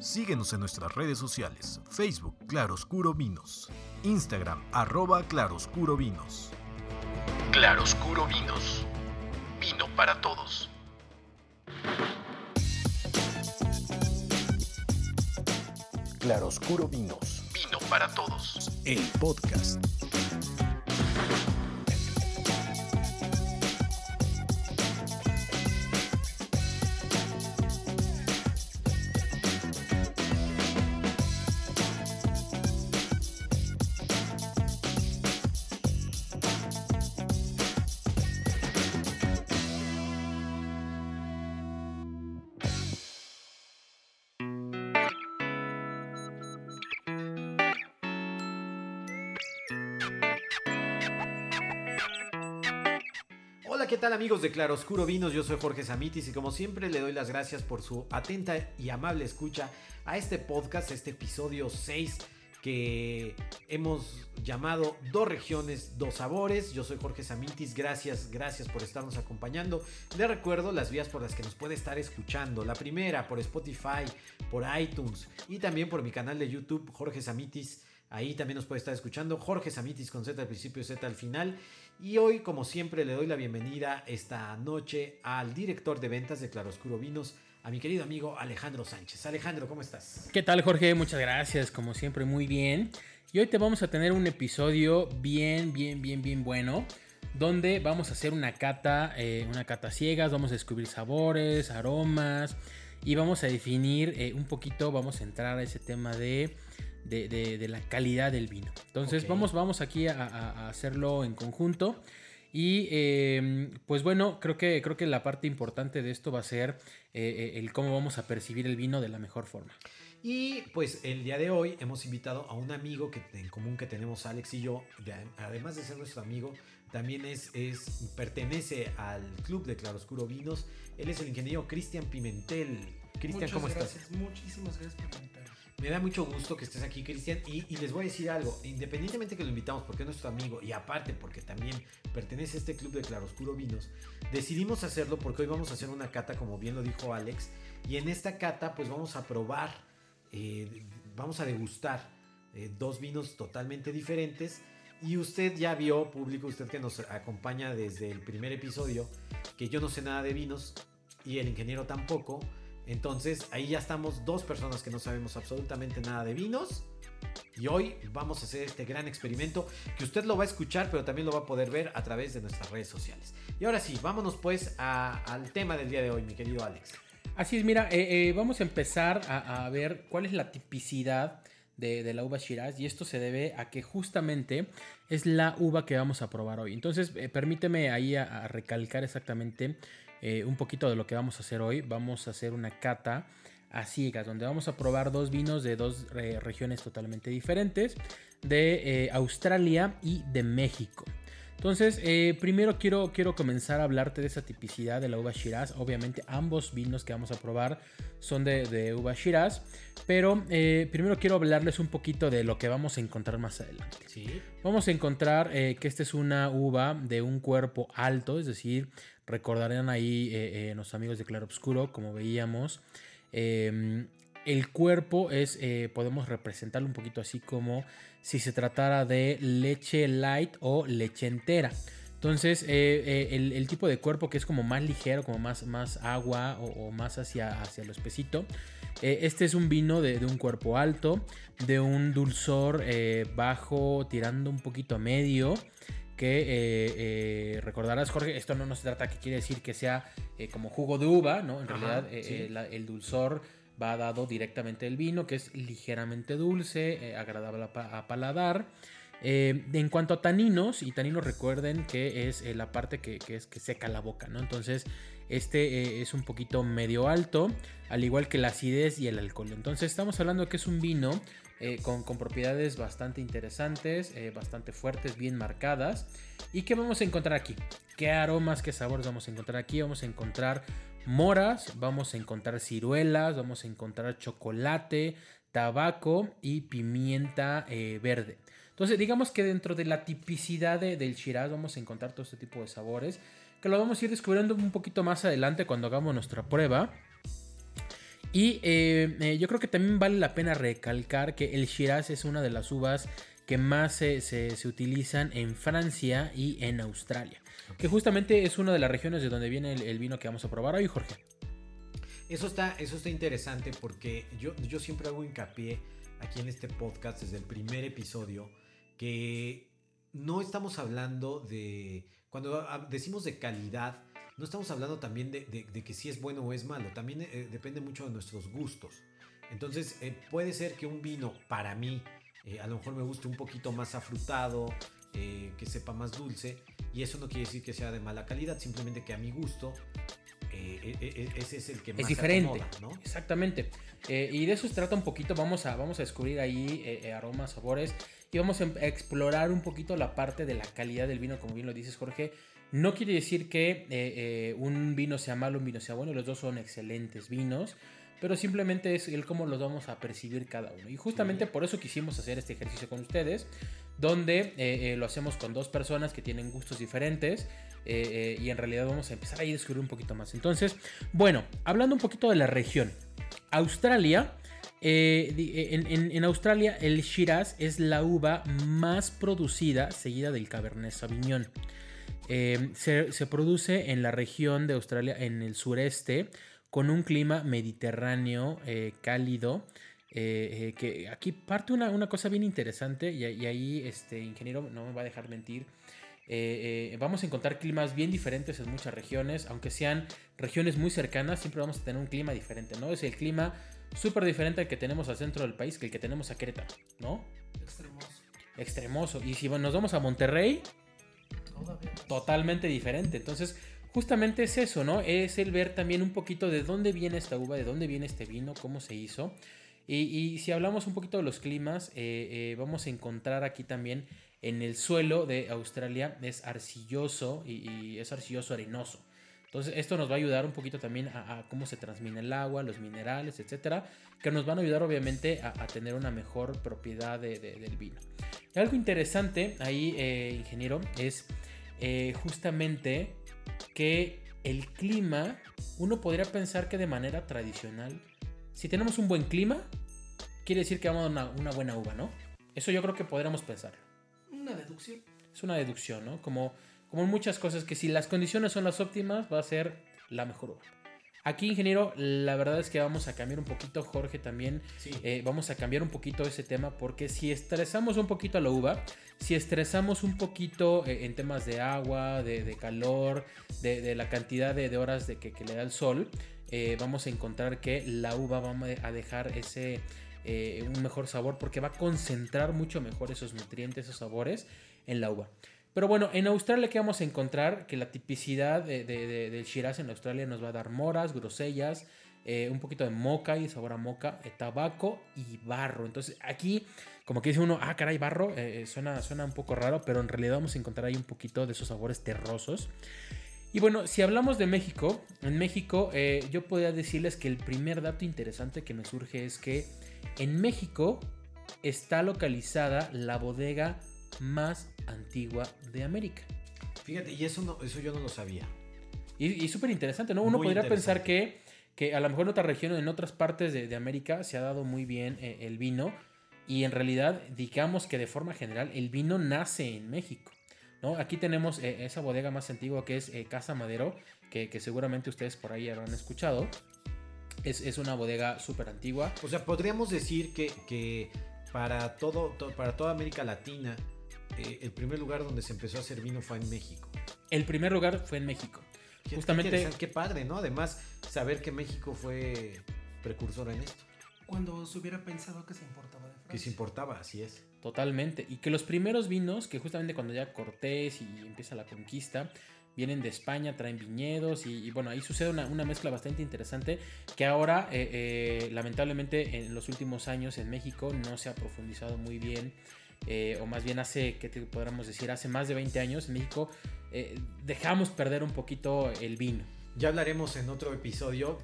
Síguenos en nuestras redes sociales, Facebook Claroscuro Vinos, Instagram arroba Claroscuro Vinos. Claroscuro Vinos, vino para todos. Claroscuro Vinos, vino para todos. El podcast. Amigos de Claroscuro Vinos? Yo soy Jorge Samitis y como siempre le doy las gracias por su atenta y amable escucha a este podcast, este episodio 6 que hemos llamado Dos regiones, dos sabores. Yo soy Jorge Samitis, gracias, gracias por estarnos acompañando. Le recuerdo las vías por las que nos puede estar escuchando. La primera por Spotify, por iTunes y también por mi canal de YouTube, Jorge Samitis. Ahí también nos puede estar escuchando Jorge Samitis con Z al principio y Z al final. Y hoy, como siempre, le doy la bienvenida esta noche al director de ventas de Claroscuro Vinos, a mi querido amigo Alejandro Sánchez. Alejandro, ¿cómo estás? ¿Qué tal, Jorge? Muchas gracias, como siempre, muy bien. Y hoy te vamos a tener un episodio bien, bien, bien, bien bueno, donde vamos a hacer una cata, eh, una cata ciegas, vamos a descubrir sabores, aromas y vamos a definir eh, un poquito, vamos a entrar a ese tema de de, de, de, la calidad del vino. Entonces okay. vamos, vamos aquí a, a, hacerlo en conjunto. Y eh, pues bueno, creo que, creo que la parte importante de esto va a ser eh, el cómo vamos a percibir el vino de la mejor forma. Y pues el día de hoy hemos invitado a un amigo que en común que tenemos Alex y yo, de, además de ser nuestro amigo, también es, es, pertenece al club de Claroscuro Vinos. Él es el ingeniero Cristian Pimentel. Cristian, ¿cómo gracias, estás? Muchísimas gracias por invitarme. Me da mucho gusto que estés aquí, Cristian. Y, les voy a decir algo. Independientemente que lo invitamos porque es nuestro amigo y aparte porque también pertenece a este club de Claroscuro Vinos, decidimos hacerlo porque hoy vamos a hacer una cata, como bien lo dijo Alex. Y en esta cata, pues vamos a probar, eh, vamos a degustar eh, dos vinos totalmente diferentes. Y usted ya vio, público, usted que nos acompaña desde el primer episodio, que yo no sé nada de vinos y el ingeniero tampoco. Entonces ahí ya estamos dos personas que no sabemos absolutamente nada de vinos. Y hoy vamos a hacer este gran experimento que usted lo va a escuchar, pero también lo va a poder ver a través de nuestras redes sociales. Y ahora sí, vámonos pues al tema del día de hoy, mi querido Alex. Así es, mira, eh, eh, vamos a empezar a, ver cuál es la tipicidad de, la uva Shiraz y esto se debe a que justamente es la uva que vamos a probar hoy. Entonces, eh, permíteme ahí a recalcar exactamente eh, un poquito de lo que vamos a hacer hoy. Vamos a hacer una cata a ciegas, donde vamos a probar dos vinos de dos eh, regiones totalmente diferentes, de eh, Australia y de México. Entonces, eh, primero quiero, quiero comenzar a hablarte de esa tipicidad de la uva Shiraz. Obviamente, ambos vinos que vamos a probar son de, de uva Shiraz. Pero eh, primero quiero hablarles un poquito de lo que vamos a encontrar más adelante. ¿Sí? Vamos a encontrar eh, que esta es una uva de un cuerpo alto, es decir, recordarán ahí eh, los amigos de Claro Obscuro, como veíamos. Em, el cuerpo es, podemos representarlo un poquito así como si se tratara de leche light o leche entera. Entonces, eh, eh, el, el, tipo de cuerpo que es como más ligero, como más, más agua o, o más hacia, hacia lo espesito. Eh, este es un vino de, de, un cuerpo alto, de un dulzor bajo, tirando un poquito a medio. Que recordarás, Jorge, esto no nos trata que quiere decir que sea como jugo de uva, ¿no? En realidad, Ajá, sí. la, el dulzor va dado directamente del vino, que es ligeramente dulce, agradable a, paladar. Eh, en cuanto a taninos, y taninos recuerden que es eh, la parte que, es que seca la boca, ¿no? Entonces, este eh, es un poquito medio alto, al igual que la acidez y el alcohol. Entonces, estamos hablando que es un vino eh, con, con, propiedades bastante interesantes, eh, bastante fuertes, bien marcadas. ¿Y qué vamos a encontrar aquí? ¿Qué aromas, qué sabores vamos a encontrar aquí? Vamos a encontrar moras, vamos a encontrar ciruelas, vamos a encontrar chocolate, tabaco y pimienta verde. Entonces, digamos que dentro de la tipicidad de, del Shiraz vamos a encontrar todo este tipo de sabores que lo vamos a ir descubriendo un poquito más adelante cuando hagamos nuestra prueba. Y eh, eh, yo creo que también vale la pena recalcar que el Shiraz es una de las uvas que más se, utilizan en Francia y en Australia. Que justamente es una de las regiones de donde viene el, vino que vamos a probar hoy, Jorge. Eso está, eso está interesante porque yo, yo siempre hago hincapié aquí en este podcast desde el primer episodio que no estamos hablando de, cuando decimos de calidad, no estamos hablando también de, que si es bueno o es malo, también eh, depende mucho de nuestros gustos. Entonces eh, puede ser que un vino para mí eh, a lo mejor me guste un poquito más afrutado, que sepa más dulce, y eso no quiere decir que sea de mala calidad, simplemente que a mi gusto ese es el que más es diferente, ¿no? Exactamente. y de eso se trata un poquito. Vamos a, vamos a descubrir ahí aromas, sabores y vamos a explorar un poquito la parte de la calidad del vino, como bien lo dices, Jorge. No quiere decir que eh, eh, un vino sea malo, un vino sea bueno, los dos son excelentes vinos, pero simplemente es el cómo los vamos a percibir cada uno. Y justamente por eso quisimos hacer este ejercicio con ustedes, donde eh, lo hacemos con dos personas que tienen gustos diferentes. y en realidad vamos a empezar a descubrir un poquito más. Entonces, bueno, hablando un poquito de la región. Australia en, Australia el Shiraz es la uva más producida seguida del Cabernet Sauvignon. Em, se, produce en la región de Australia, en el sureste, con un clima mediterráneo eh, cálido. Eh, eh, que aquí parte una, una, cosa bien interesante y, ahí este ingeniero no me va a dejar mentir. vamos a encontrar climas bien diferentes en muchas regiones, aunque sean regiones muy cercanas, siempre vamos a tener un clima diferente, ¿no? Es el clima súper diferente al que tenemos al centro del país que el que tenemos a Querétaro, ¿no? Extremoso. Extremoso. Y si nos vamos a Monterrey, totalmente diferente. Entonces, justamente es eso, ¿no? Es el ver también un poquito de dónde viene esta uva, de dónde viene este vino, cómo se hizo. Y, si hablamos un poquito de los climas, eh, eh, vamos a encontrar aquí también en el suelo de Australia es arcilloso y, es arcilloso arenoso. Entonces esto nos va a ayudar un poquito también a, cómo se transmina el agua, los minerales, etcétera, que nos van a ayudar obviamente a, tener una mejor propiedad del vino. Y algo interesante ahí, eh, ingeniero, es justamente que el clima, uno podría pensar que de manera tradicional, si tenemos un buen clima, quiere decir que vamos a una, una buena uva, ¿no? Eso yo creo que podríamos pensar. Una deducción. Es una deducción, ¿no? Como, como en muchas cosas que si las condiciones son las óptimas, va a ser la mejor uva. Aquí, ingeniero, la verdad es que vamos a cambiar un poquito, Jorge también. Eh, vamos a cambiar un poquito ese tema porque si estresamos un poquito a la uva, si estresamos un poquito eh, en temas de agua, de, calor, de, la cantidad de, horas de que, le da el sol, eh, vamos a encontrar que la uva va a dejar ese un mejor sabor porque va a concentrar mucho mejor esos nutrientes, esos sabores en la uva. Pero bueno, en Australia que vamos a encontrar que la tipicidad de, del Shiraz en Australia nos va a dar moras, grosellas, eh, un poquito de moca y sabor a moca, eh, tabaco y barro. Entonces aquí, como que dice uno, ah, caray, barro, eh, suena, suena un poco raro, pero en realidad vamos a encontrar ahí un poquito de esos sabores terrosos. Y bueno, si hablamos de México, en México yo podría decirles que el primer dato interesante que me surge es que en México está localizada la bodega más antigua de América. Fíjate, y eso, no, eso yo no lo sabía. Y, súper interesante, ¿no? Uno podría pensar que, que a lo mejor en otras regiones, en otras partes de, América se ha dado muy bien eh, el vino y en realidad digamos que de forma general el vino nace en México. ¿No? Aquí tenemos eh, esa bodega más antigua que es eh, Casa Madero, que, seguramente ustedes por ahí habrán escuchado. Es, es una bodega súper antigua. O sea, podríamos decir que, que para, todo, para toda América Latina eh, el primer lugar donde se empezó a hacer vino fue en México. El primer lugar fue en México. Qué, Justamente. Qué, padre, ¿no? Además, saber que México fue precursor en esto. Cuando se hubiera pensado que se importaba de Francia. Que se importaba, así es. Totalmente. Y que los primeros vinos, que justamente cuando ya Cortés y empieza la conquista, vienen de España, traen viñedos y, bueno, ahí sucede una, mezcla bastante interesante que ahora, eh, eh, lamentablemente, en los últimos años en México no se ha profundizado muy bien eh, o más bien hace, ¿qué te podríamos decir? Hace más de 20 años en México eh, dejamos perder un poquito el vino. Ya hablaremos en otro episodio,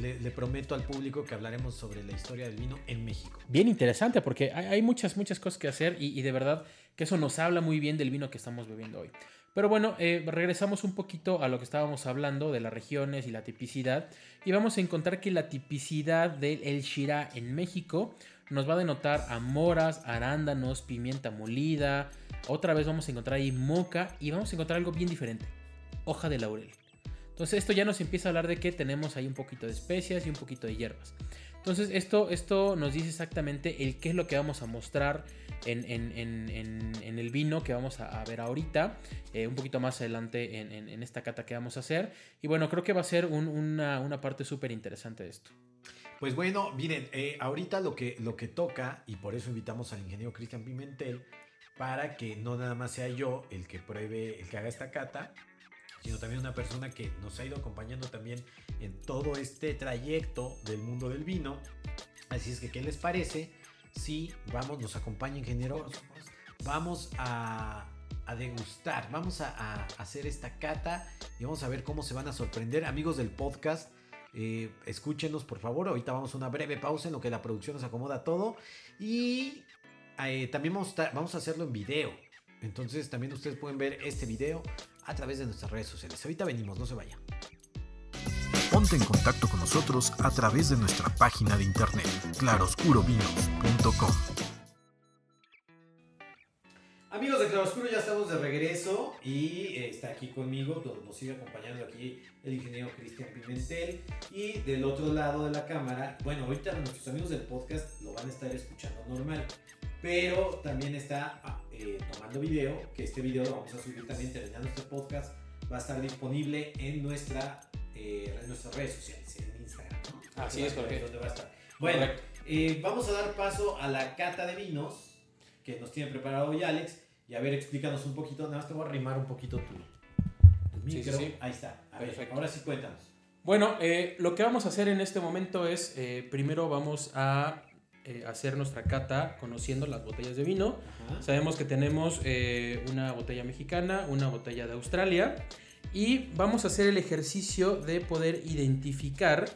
le, prometo al público que hablaremos sobre la historia del vino en México. Bien interesante porque hay, muchas, muchas cosas que hacer y, de verdad que eso nos habla muy bien del vino que estamos bebiendo hoy. Pero bueno, eh, regresamos un poquito a lo que estábamos hablando de las regiones y la tipicidad. Y vamos a encontrar que la tipicidad del El en México nos va a denotar a moras, arándanos, pimienta molida. Otra vez vamos a encontrar ahí moca y vamos a encontrar algo bien diferente. Hoja de laurel. Entonces esto ya nos empieza a hablar de que tenemos ahí un poquito de especias y un poquito de hierbas. Entonces esto, esto nos dice exactamente el qué es lo que vamos a mostrar en, el vino que vamos a, ver ahorita, eh, un poquito más adelante en, esta cata que vamos a hacer. Y bueno, creo que va a ser una, parte súper interesante de esto. Pues bueno, miren, eh, ahorita lo que, lo que toca, y por eso invitamos al ingeniero Cristian Pimentel, para que no nada más sea yo el que pruebe, el que haga esta cata, sino también una persona que nos ha ido acompañando también en todo este trayecto del mundo del vino. Así es que, ¿qué les parece? Si vamos, nos acompaña ingeniero, vamos a, degustar, vamos a, hacer esta cata y vamos a ver cómo se van a sorprender. Amigos del podcast, eh, escúchenos por favor. Ahorita vamos a una breve pausa en lo que la producción nos acomoda todo. Y eh, también vamos vamos a hacerlo en video. Entonces también ustedes pueden ver este video a través de nuestras redes sociales. Ahorita venimos, no se vayan. Ponte en contacto con nosotros a través de nuestra página de internet claroscurovinos.com. Amigos de Claroscuro, ya estamos de regreso y eh, está aquí conmigo, nos sigue acompañando aquí el ingeniero Cristian Pimentel y del otro lado de la cámara, bueno, ahorita nuestros amigos del podcast lo van a estar escuchando normal, pero también está ah, eh, tomando video, que este video lo vamos a subir también terminando este podcast, va a estar disponible en nuestra eh, en nuestras redes sociales, en Instagram. ¿no? Así es, porque va a estar. Bueno, vamos a dar paso a la cata de vinos que nos tiene preparado hoy Alex. Y a ver, explícanos un poquito, nada más te voy a arrimar un poquito tu, micro. Sí, sí, Ahí está. Perfecto. ahora sí cuéntanos. Bueno, eh, lo que vamos a hacer en este momento es, primero vamos a hacer nuestra cata conociendo las botellas de vino. Sabemos que tenemos una botella mexicana, una botella de Australia y vamos a hacer el ejercicio de poder identificar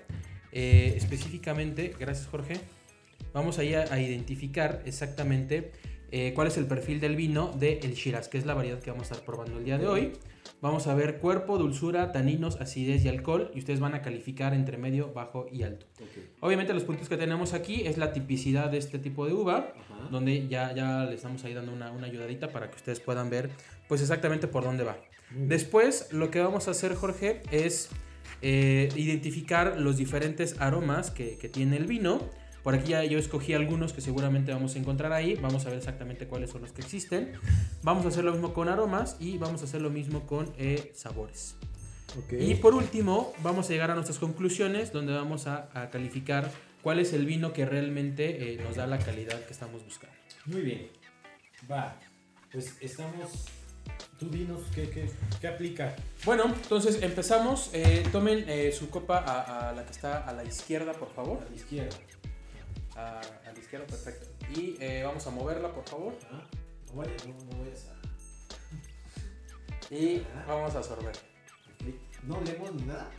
eh, específicamente, gracias Jorge, vamos a ir a, identificar exactamente eh, cuál es el perfil del vino de El Shiraz, que es la variedad que vamos a estar probando el día de hoy. Vamos a ver cuerpo, dulzura, taninos, acidez y alcohol y ustedes van a calificar entre medio, bajo y alto. Obviamente los puntos que tenemos aquí es la tipicidad de este tipo de uva, donde ya, ya le estamos ahí dando una, una ayudadita para que ustedes puedan ver pues exactamente por dónde va. Después, lo que vamos a hacer, Jorge, es eh, identificar los diferentes aromas que, tiene el vino. Por aquí ya yo escogí algunos que seguramente vamos a encontrar ahí. Vamos a ver exactamente cuáles son los que existen. Vamos a hacer lo mismo con aromas y vamos a hacer lo mismo con eh, sabores. Y por último, vamos a llegar a nuestras conclusiones donde vamos a, calificar cuál es el vino que realmente eh, nos da la calidad que estamos buscando. Muy bien. Va. Pues estamos Tú dinos qué, aplica. Bueno, entonces empezamos. Eh, tomen eh, su copa a, la que está a la izquierda, por favor. A la izquierda. A, la izquierda, perfecto. Y eh, vamos a moverla, por favor. No, vayas, no, no vayas a. Y vamos a sorber. ¿No leemos ni nada?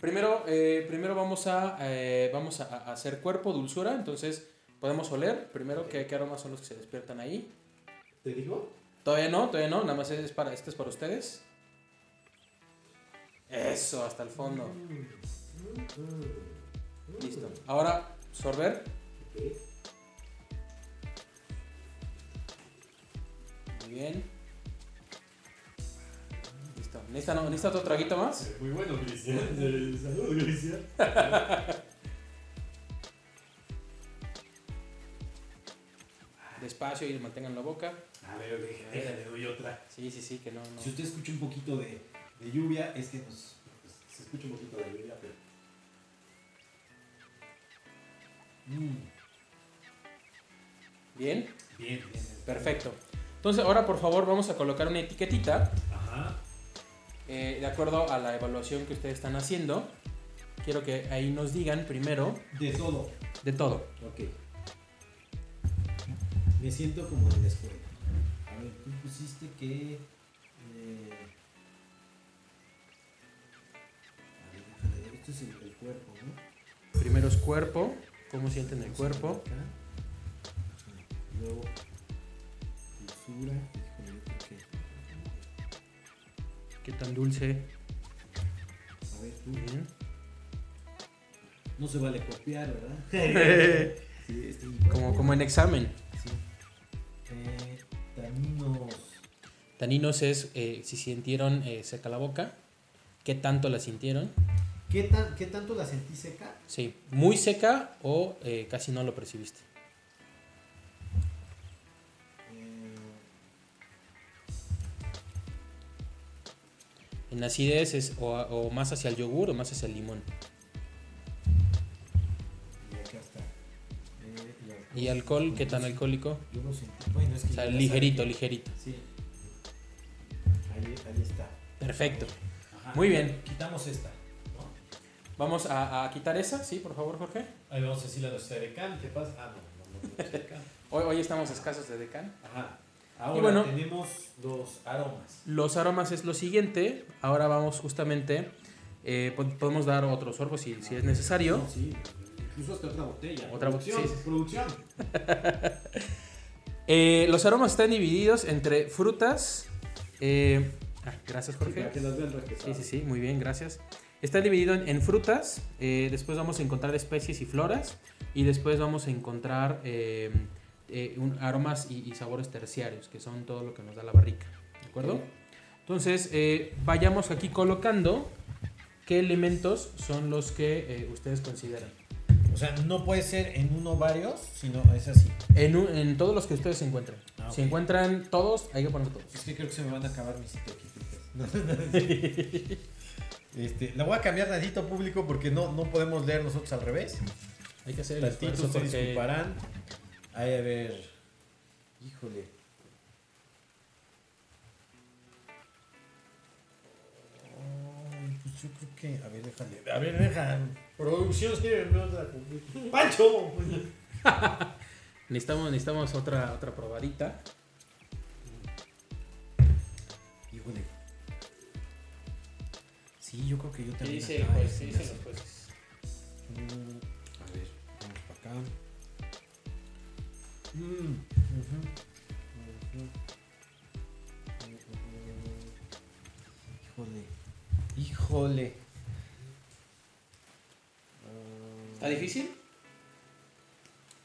Primero, primero vamos, a, vamos a, hacer cuerpo, dulzura. Entonces podemos oler. Primero, ¿qué, ¿qué aromas son los que se despiertan ahí? ¿Te digo? Todavía no, todavía no, nada más es para, este es para ustedes. Eso, hasta el fondo. Listo. Ahora, sorber. Muy bien. Listo. ¿Necesita, ¿Necesita otro traguito más? Muy bueno, Cristian. Saludos, Cristian. Despacio y mantengan la boca. A ver, le doy otra. Sí, sí, sí, que no. Si usted escucha un poquito de, de lluvia, es que nos, se escucha un poquito de lluvia, pero. Mm. ¿Bien? Bien, bien. Perfecto. Entonces, ahora por favor, vamos a colocar una etiquetita. Ajá. Eh, de acuerdo a la evaluación que ustedes están haciendo. Quiero que ahí nos digan primero. De todo. De todo. Ok. Me siento como en la escuela tú pusiste que... Eh, a ver, esto es el, cuerpo, ¿no? Primero es cuerpo, cómo sienten el cuerpo. Luego, dulzura, ¿Qué tan dulce? A ver, tú. Bien. No se vale copiar, ¿verdad? sí, este, Como, como en examen. Sí. Eh, taninos. Taninos es eh, si sintieron eh, seca la boca. ¿Qué tanto la sintieron? ¿Qué, tan, ¿Qué tanto la sentí seca? Sí, muy seca o eh, casi no lo percibiste. Eh, En acidez es o, o más hacia el yogur o más hacia el limón. y acá está. Eh, ¿Y alcohol? ¿Qué tan alcohólico? Yo. Bueno, es que O sea, ligerito, ligerito. Sí. Ahí, ahí está. Perfecto. Ajá. Muy bien. Quitamos esta. Vamos a, a quitar esa, sí, por favor, Jorge. Ahí vamos a decir la de Decan. ¿Qué pasa? Ah, no, no, no, no. Hoy, hoy estamos escasos de decan. Ajá. Ahora bueno. tenemos los aromas. Los aromas es lo siguiente. Ahora vamos justamente. eh, po- podemos dar otro sorbo si, si es necesario. No, sí, incluso hasta otra botella. Otra bo- producción, sí. Producción. Eh, los aromas están divididos entre frutas. eh, ah, gracias, Jorge. para que las vean refrescadas. Sí, sí, sí, muy bien, gracias. Está dividido en, en frutas, eh, después vamos a encontrar especies y floras, y después vamos a encontrar eh, eh, un- aromas y, y sabores terciarios, que son todo lo que nos da la barrica. ¿De acuerdo? Entonces, vayamos aquí colocando qué elementos son los que ustedes consideran. O sea, no puede ser en uno varios, sino es así. En, un- en todos los que ustedes se encuentren. Ah, Si ok. encuentran todos, hay que poner todos. Es que creo que se me van a acabar mis itoquitos. este, la voy a cambiar tantito público porque no, no podemos leer nosotros al revés. Hay que hacer el Tantito, esfuerzo porque... disculparán. Ahí a ver. Híjole. Ay, pues yo creo que. A ver, déjale. A ver, déjame. Producción, sí, me vas a cumplir. ¡Pancho! Necesitamos, necesitamos otra, otra probadita. Híjole. Sí, yo creo que yo ¿Qué también. dice el acá, juez? este, ¿Qué ya dicen los jueces? A ver, vamos para acá. Mm, ujú, ujú. Híjole. Híjole. Ah, ¿Está difícil?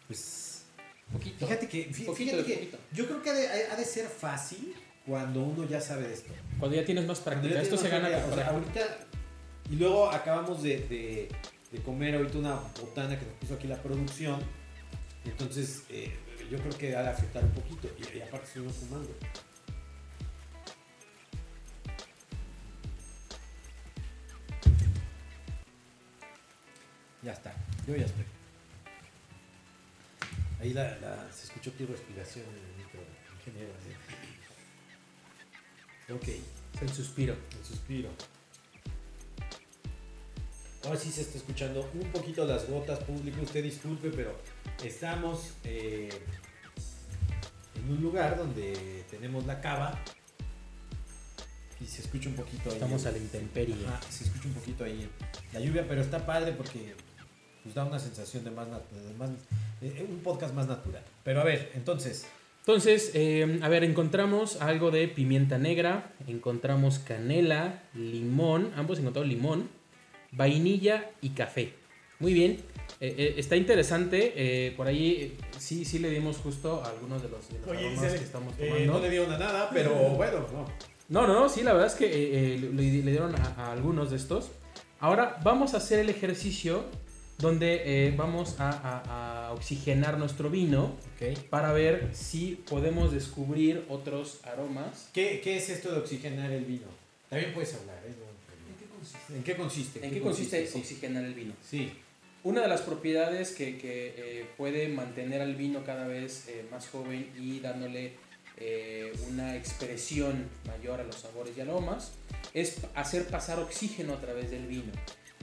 Pues. Poquito. Fíjate que. fí- Poquito, fíjate que poquito. yo creo que ha de, ha de ser fácil cuando uno ya sabe de esto. Cuando ya tienes más práctica. Esto se gana o sea, ahorita. Y luego acabamos de, de- de comer ahorita una botana que nos puso aquí la producción. Entonces, eh, yo creo que ha de afectar un poquito. Y, y aparte, estuvimos fumando. Ya está, yo ya estoy. Ahí la, la- se escuchó tu respiración en el micro, ingeniero. así. Ok. El suspiro. El suspiro. Ahora sí se está escuchando un poquito las gotas, público. Usted disculpe, pero estamos eh, en un lugar donde tenemos la cava y se escucha un poquito ahí. Estamos a la intemperie. Ajá, se escucha un poquito ahí la lluvia, pero está padre porque nos da una sensación de más, nat- de más eh, un podcast más natural. Pero a ver, entonces, Entonces, eh, a ver, encontramos algo de pimienta negra, encontramos canela, limón, ambos encontraron limón, vainilla y café. Muy bien, eh, eh, está interesante. eh, por ahí sí, sí le dimos justo a algunos de los, de los aromas que estamos tomando. no le dieron a nada, pero bueno, no. No, no, no, sí, la verdad es que le, le dieron a, a algunos de estos. Ahora vamos a hacer el ejercicio donde eh, vamos a, a- a oxigenar nuestro vino para ver si podemos descubrir otros aromas. ¿Qué, qué es esto de oxigenar el vino? También puedes hablar, ¿eh? ¿En qué consiste? ¿En qué consiste? Sí. oxigenar el vino? Sí. Una de las propiedades que, que, eh, puede mantener al vino cada vez eh, más joven y dándole eh, una expresión mayor a los sabores y aromas es hacer pasar oxígeno a través del vino.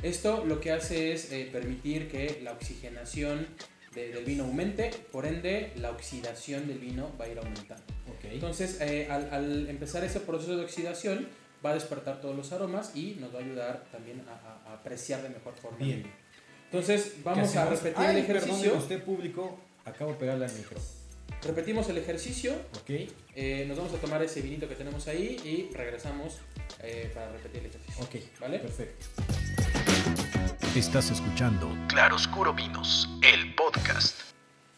Esto lo que hace es eh, permitir que la oxigenación de- del vino aumente, por ende la oxidación del vino va a ir aumentando. Entonces, eh, al, al empezar ese proceso de oxidación, va a despertar todos los aromas y nos va a ayudar también a, a- a apreciar de mejor forma. el Bien. vino. Entonces, vamos ¿Qué a repetir Ay, el ejercicio. usted público, acabo de pegarle al micro. Repetimos el ejercicio. Ok. eh, nos vamos a tomar ese vinito que tenemos ahí y regresamos eh, para repetir el ejercicio. Ok. ¿Vale? Perfecto. Estás escuchando Claroscuro Vinos, el podcast.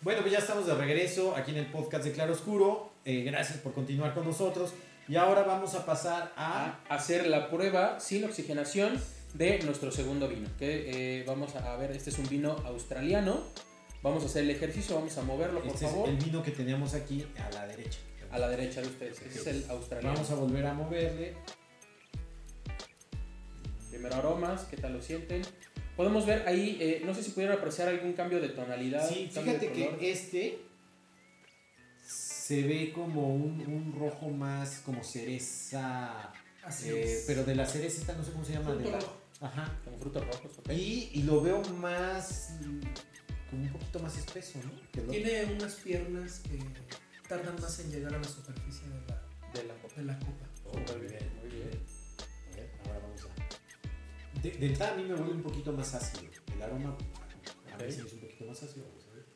Bueno, pues ya estamos de regreso aquí en el podcast de Claro Oscuro. Eh, gracias por continuar con nosotros. Y ahora vamos a pasar a. a hacer la prueba sin oxigenación de nuestro segundo vino. Que eh, vamos a ver, este es un vino australiano. Vamos a hacer el ejercicio, vamos a moverlo, por Este es favor, el vino que teníamos aquí a la derecha. a la derecha de ustedes. Este es el australiano. Vamos a volver a moverle. Primero aromas, ¿qué tal lo sienten? Podemos ver ahí, eh, no sé si pudieron apreciar algún cambio de tonalidad. Sí, fíjate que este se ve como un, un rojo más como cereza. Así eh, es. pero de la cereza esta no sé cómo se llama. de Fruto la- rojo. Ajá. Como frutos rojos, ¿ok? Y, y lo veo más. como un poquito más espeso, ¿no? Tiene unas piernas que tardan más en llegar a la superficie de la, De la copa. de la copa. Oh, muy bien. De, de entrada a mí me vuelve un poquito más ácido. El aroma a se me hizo un poquito más ácido. Vamos a ver.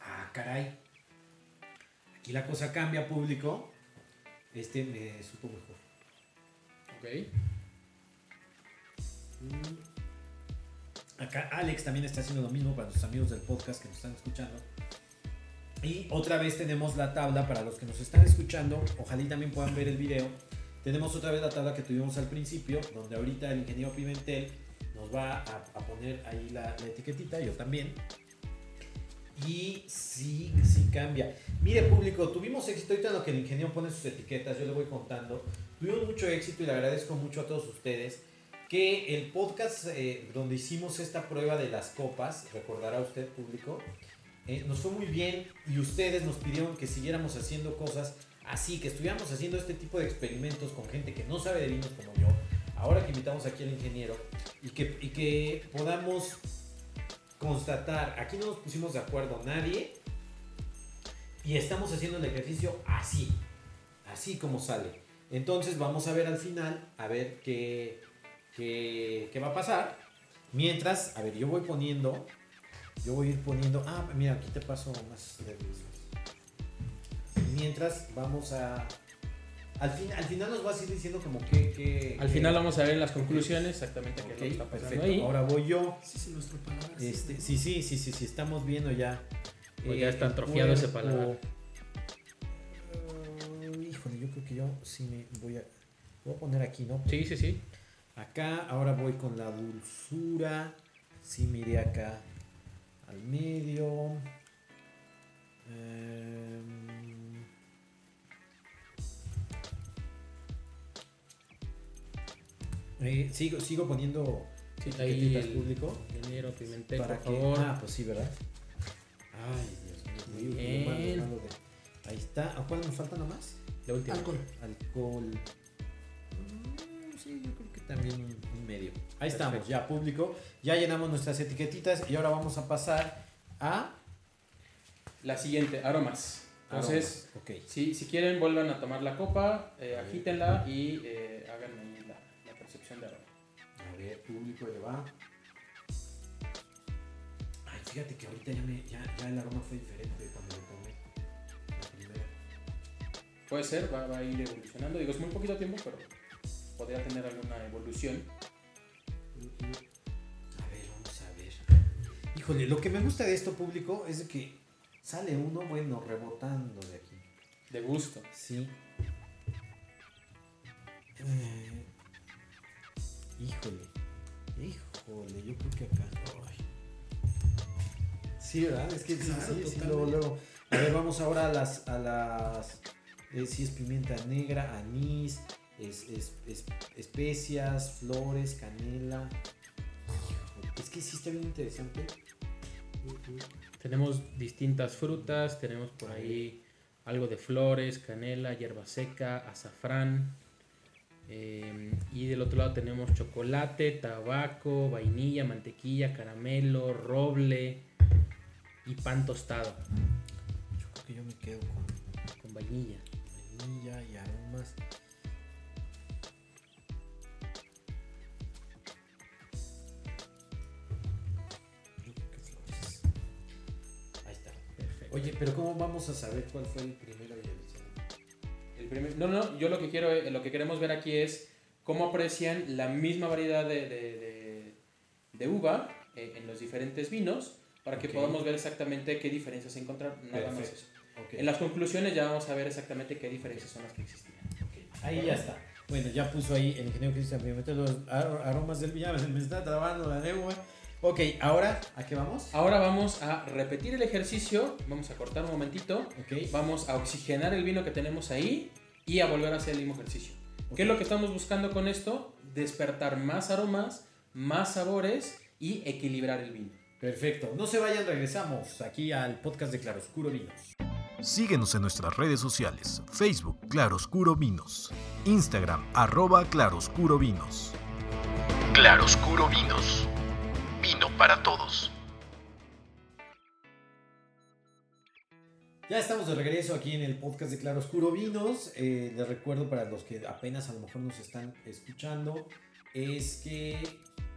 Ah, caray. Aquí la cosa cambia, público. Este me supo mejor. Ok. Mm. Acá Alex también está haciendo lo mismo para nuestros amigos del podcast que nos están escuchando. Y otra vez tenemos la tabla para los que nos están escuchando. Ojalá y también puedan ver el video. Tenemos otra vez la tabla que tuvimos al principio, donde ahorita el ingeniero Pimentel nos va a, a poner ahí la, la etiquetita, yo también. Y sí, sí cambia. Mire público, tuvimos éxito ahorita en lo que el ingeniero pone sus etiquetas, yo le voy contando. Tuvimos mucho éxito y le agradezco mucho a todos ustedes que el podcast eh, donde hicimos esta prueba de las copas, recordará usted público, eh, nos fue muy bien y ustedes nos pidieron que siguiéramos haciendo cosas así, que estuviéramos haciendo este tipo de experimentos con gente que no sabe de vinos como yo, ahora que invitamos aquí al ingeniero, y que, y que podamos constatar, aquí no nos pusimos de acuerdo nadie, y estamos haciendo el ejercicio así, así como sale. Entonces vamos a ver al final, a ver qué, qué, qué va a pasar. Mientras, a ver, yo voy poniendo, yo voy a ir poniendo, ah, mira, aquí te paso más de Mientras vamos a... Al, fin, al final nos vas a ir diciendo como que... que- Al que- final vamos a ver las conclusiones exactamente qué Ok, es lo que está pasando perfecto. ahí. Ahora voy yo. Sí, sí, nuestro. Este, sí, sí, sí, sí, sí, estamos viendo ya. Pues ya está atrofiado ese. Eh, híjole, yo creo que yo sí me voy a... Voy a poner aquí, ¿no? Sí, sí, sí. Acá, ahora voy con la dulzura. Sí, miré acá al medio. Em, eh, sigo, sigo poniendo Sí, ahí el público. ingeniero Pimentel, para por que. favor. Ah, pues sí, ¿verdad? Ay, Dios mío. Muy malo, malo de- Ahí está. ¿A cuál nos falta nomás? La última. Alcohol. Alcohol. Mm, sí, yo creo también un, un medio. Ahí estamos, ya público. Ya llenamos nuestras etiquetitas y ahora vamos a pasar a. La siguiente, aromas. Entonces, aromas. si, si quieren, vuelvan a tomar la copa, eh, agítenla y eh, hagan ahí la, la percepción de aroma. A ver, público, le va. Ay, fíjate que ahorita ya, me, ya, ya el aroma fue diferente de cuando lo tomé. La primera. Puede ser, va, va a ir evolucionando. Digo, es muy poquito tiempo, pero podría tener alguna evolución. A ver, vamos a ver. Híjole, lo que me gusta de esto público es de que sale uno, bueno, rebotando de aquí. De gusto. Sí. Eh, híjole. Híjole, yo creo que acá. Ay. Sí, ¿verdad? Es que sí, Claro, sí, sí, luego, luego. A ver, vamos ahora a las. A las eh, si es pimienta negra, anís, es, es- es- especias, flores, canela. Es que sí está bien interesante. Tenemos distintas frutas, tenemos por ahí algo de flores, canela, hierba seca, azafrán. eh, y del otro lado tenemos chocolate, tabaco, vainilla, mantequilla, caramelo, roble y pan tostado Yo creo que yo me quedo con con vainilla. vainilla y aromas. Oye, pero ¿cómo vamos a saber cuál fue el primero y el? El primer- no, no, yo lo que quiero, eh, lo que queremos ver aquí es cómo aprecian la misma variedad de, de- de- de uva eh, en los diferentes vinos para que Ok. podamos ver exactamente qué diferencias encontrar. Nada más Perfecto. eso. Ok. En las conclusiones ya vamos a ver exactamente qué diferencias son las que existían. Ok, Ahí ya está. Bueno, ya puso ahí el ingeniero Cristian Pimentel los ar- aromas del villano. Me está trabando la lengua. Ok, ahora, ¿a qué vamos? Ahora vamos a repetir el ejercicio, vamos a cortar un momentito, Ok. vamos a oxigenar el vino que tenemos ahí y a volver a hacer el mismo ejercicio. ¿Qué es lo que estamos buscando con esto? Despertar más aromas, más sabores y equilibrar el vino. Perfecto. No se vayan, regresamos aquí al podcast de Claroscuro Vinos. Síguenos en nuestras redes sociales, Facebook Claroscuro Vinos, Instagram arroba Claroscuro Vinos. Claroscuro Vinos, vino para todos. Ya estamos de regreso aquí en el podcast de Claroscuro Vinos. Eh, les recuerdo para los que apenas a lo mejor nos están escuchando, es que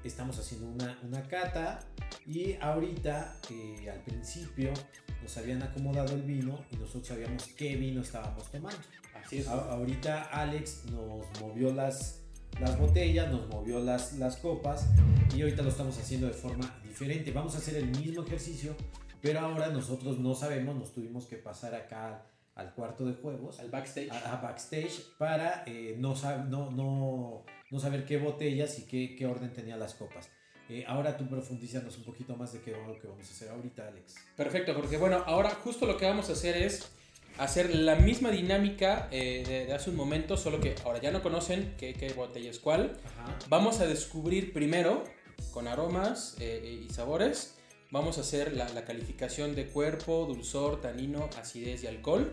estamos haciendo una, una cata y ahorita, eh, al principio, nos habían acomodado el vino y nosotros sabíamos qué vino estábamos tomando. Así es. A- ahorita Alex nos movió las, las botellas, nos movió las, las copas y ahorita lo estamos haciendo de forma diferente. Vamos a hacer el mismo ejercicio, pero ahora nosotros no sabemos, nos tuvimos que pasar acá al cuarto de juegos, Al backstage. a, a backstage, para eh, no, no, no, no saber qué botellas y qué, qué orden tenía las copas. Eh, ahora tú profundízanos un poquito más de qué lo que vamos a hacer ahorita, Alex. Perfecto, porque bueno, ahora justo lo que vamos a hacer es hacer la misma dinámica eh, de, de hace un momento, solo que ahora ya no conocen qué, qué botella es cuál. Ajá. Vamos a descubrir primero, con aromas eh, y sabores, vamos a hacer la, la calificación de cuerpo, dulzor, tanino, acidez y alcohol.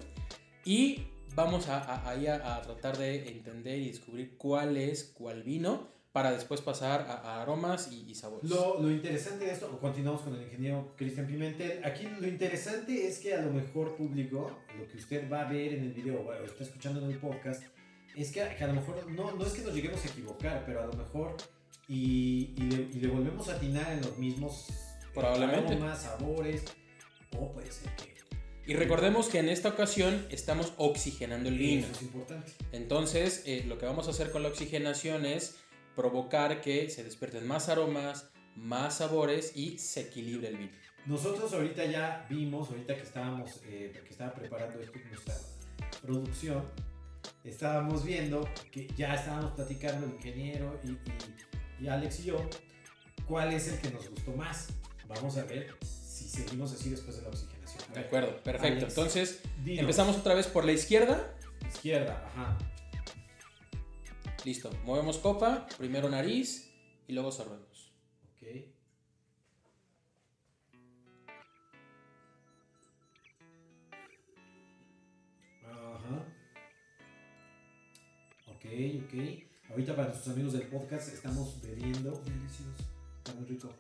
Y vamos a, a, a tratar de entender y descubrir cuál es cuál vino para después pasar a, a aromas y, y sabores. Lo, lo interesante de esto, continuamos con el ingeniero Cristian Pimentel. Aquí lo interesante es que a lo mejor público, lo que usted va a ver en el video o está escuchando en el podcast, es que, que a lo mejor no, no es que nos lleguemos a equivocar, pero a lo mejor y, y le, y le volvemos a atinar en los mismos Probablemente. aromas, sabores, o puede ser que Y recordemos que en esta ocasión estamos oxigenando el vino. eso es importante. Entonces, eh, lo que vamos a hacer con la oxigenación es provocar que se despierten más aromas, más sabores y se equilibre el vino. Nosotros ahorita ya vimos, ahorita que estábamos, eh, que estaba preparando esto nuestra producción, estábamos viendo que ya estábamos platicando el ingeniero y, y- y Alex y yo, cuál es el que nos gustó más. Vamos a ver si seguimos así después de la oxigenación. De acuerdo, perfecto. Alex, Entonces, dinos. empezamos otra vez por la izquierda. Izquierda, ajá. Listo. Movemos copa, primero nariz y luego sorbemos. Ok. Ajá. Ok, ok. Ahorita para nuestros amigos del podcast estamos bebiendo. Delicioso. Está muy rico.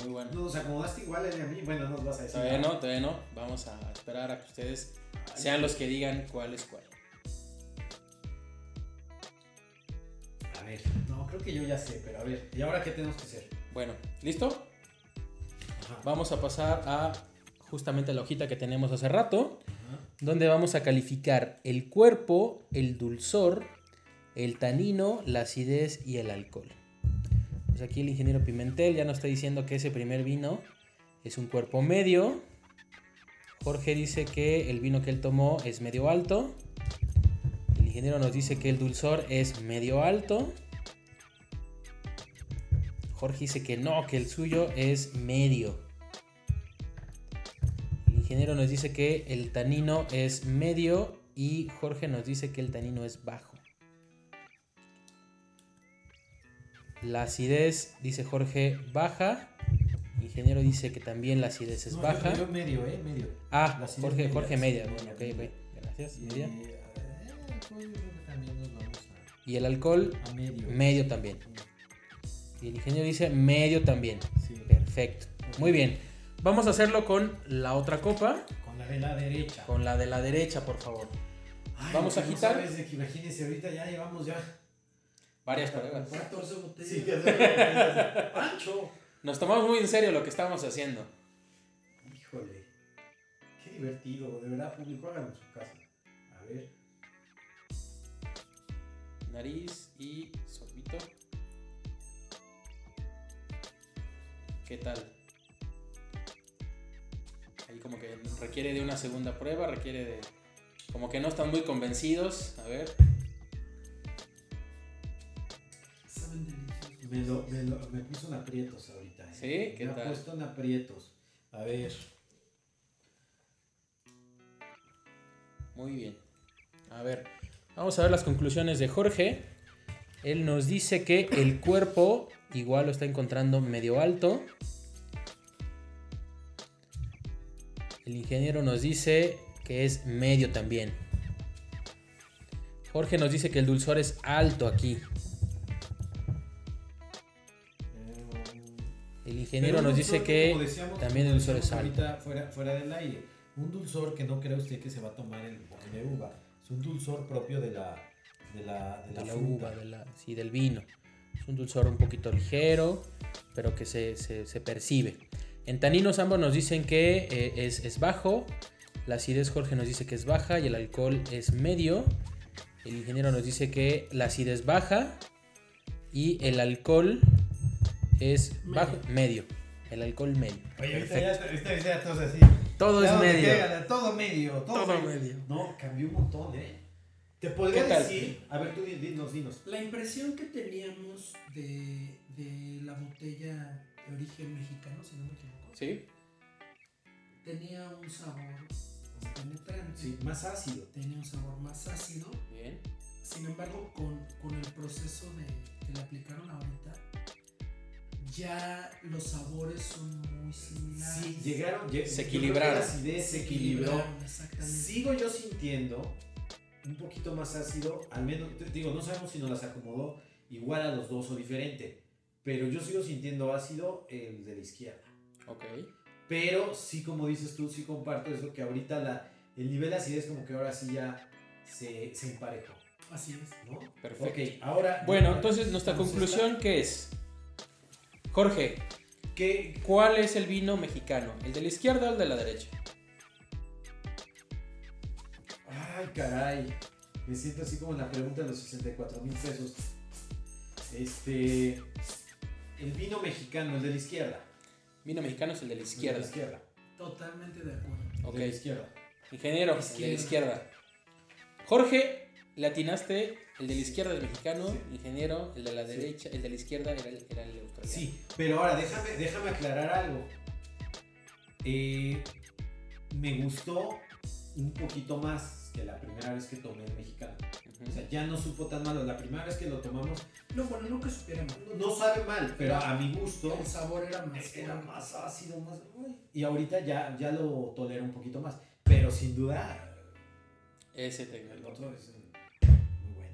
Muy bueno. No, nos acomodaste igual a mí. Bueno, nos vas a decir. Todavía no, todavía no. Vamos a esperar a que ustedes sean los que digan cuál es cuál. Creo que yo ya sé, pero a ver. ¿Y ahora qué tenemos que hacer? Bueno, ¿listo? Ajá. Vamos a pasar a justamente la hojita que tenemos hace rato. Ajá. donde vamos a calificar el cuerpo, el dulzor, el tanino, la acidez y el alcohol. Pues aquí el ingeniero Pimentel ya nos está diciendo que ese primer vino es un cuerpo medio. Jorge dice que el vino que él tomó es medio alto. El ingeniero nos dice que el dulzor es medio alto. Jorge dice que no, que el suyo es medio. El ingeniero nos dice que el tanino es medio y Jorge nos dice que el tanino es bajo. La acidez, dice Jorge, baja. El ingeniero dice que también la acidez es No, baja. Yo, yo medio, ¿eh? Medio. Ah, la Jorge, media, Jorge media. media, Bueno, ok, media. ok. Gracias. Y, media. eh, pues, también nos vamos Y el alcohol, a, a medio. medio también. Y el ingeniero dice medio también. Sí. Perfecto. Muy bien. Vamos a hacerlo con la otra copa. Con la de la derecha. Con la de la derecha, por favor. Ay, Vamos a no agitar. sabes de que imagínense, ahorita ya llevamos ya. Varias pruebas. 14 botellas. Sí, Pancho. Nos tomamos muy en serio lo que estamos haciendo. Híjole. ¿Qué divertido, de verdad, público, háganlo en su casa. A ver. Nariz y. ¿Qué tal? Ahí como que requiere de una segunda prueba, requiere de... Como que no están muy convencidos. A ver. Me, lo, me, lo- me puso en aprietos ahorita. ¿eh? ¿Sí? ¿Qué me tal? ha puesto en aprietos. A ver. Muy bien. A ver, vamos a ver las conclusiones de Jorge. Él nos dice que el cuerpo igual lo está encontrando medio alto. El ingeniero nos dice que es medio también. Jorge nos dice que el dulzor es alto aquí. El ingeniero nos dice que decíamos- también el dulzor es alto. Ahorita fuera, fuera del aire. Un dulzor que no cree usted que se va a tomar el de uva. Es un dulzor propio de la, de la, de la, de la fruta. uva, de la, sí, del vino. Es un dulzor un poquito ligero, pero que se, se- se percibe. En taninos ambos nos dicen que eh, es, es bajo, la acidez Jorge nos dice que es baja y el alcohol es medio. El ingeniero nos dice que la acidez baja y el alcohol es Medio. bajo, medio. El alcohol medio. Oye, ahorita Perfecto. ya, ahorita ya todos así. Todo Ya es donde medio. todo medio. Todo, medio. No, cambió un montón, ¿eh? Te podría decir. A ver, tú di- dinos, dinos. La impresión que teníamos de, de la botella de origen mexicano, si no me equivoco, ¿Sí? tenía un sabor más penetrante, Sí, más ácido. tenía un sabor más ácido. Bien. Sin embargo, con, con el proceso de, que le aplicaron ahorita, ya los sabores son muy similares. Sí, llegaron. lleg- Se equilibraron. La acidez se equilibró. equilibraron, Exactamente. Sigo yo sintiendo un poquito más ácido, al menos, te digo, no sabemos si nos las acomodó igual a los dos o diferente, pero yo sigo sintiendo ácido el de la izquierda. Ok. Pero sí, como dices tú, sí comparto eso, que ahorita la, el nivel de acidez como que ahora sí ya se, se emparejó, Así es. ¿no? Perfecto. Ok, ahora... Bueno, entonces nuestra conclusión, ¿qué es? Jorge, ¿Qué? ¿Cuál es el vino mexicano? ¿El de la izquierda o el de la derecha? Ay, caray. Me siento así como en la pregunta de los 64 mil pesos. Este... El vino mexicano, el de la izquierda. Vino mexicano es el de la El de izquierda. la izquierda. Totalmente de acuerdo. el Ok. De la izquierda. Ingeniero, el de la Izquierda. izquierda. Jorge, le atinaste, el de la izquierda es mexicano, Sí. ingeniero, el de la Sí. derecha, el de la izquierda era el, era el australiano. Sí, pero ahora déjame, déjame aclarar algo. Eh, me gustó un poquito más que la primera vez que tomé el mexicano. O sea, ya no supo tan malo. La primera vez que lo tomamos No, bueno, no que supiera mal. no sabe mal, pero a mi gusto El sabor era más. era más ácido, más... uy. Y ahorita ya, ya lo tolero un poquito más. Pero sin duda, Ese te el otro es eh, muy bueno.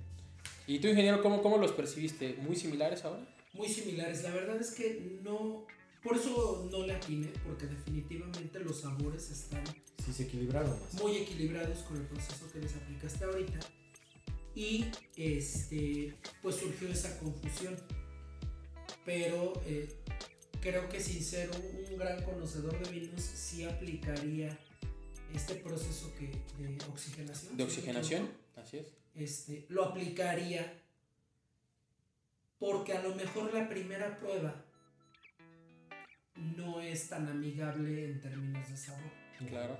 ¿Y tú, ingeniero, cómo, cómo los percibiste? ¿Muy similares ahora? Muy similares. La verdad es que no. Por eso no le atiné, porque definitivamente los sabores están Sí, se equilibraron más. muy equilibrados con el proceso que les aplicaste ahorita. Y este, pues surgió esa confusión. Pero eh, creo que sin ser un, gran conocedor de vinos, sí aplicaría este proceso que, de oxigenación. ¿De oxigenación? Así es. este, lo aplicaría porque a lo mejor la primera prueba no es tan amigable en términos de sabor. Claro.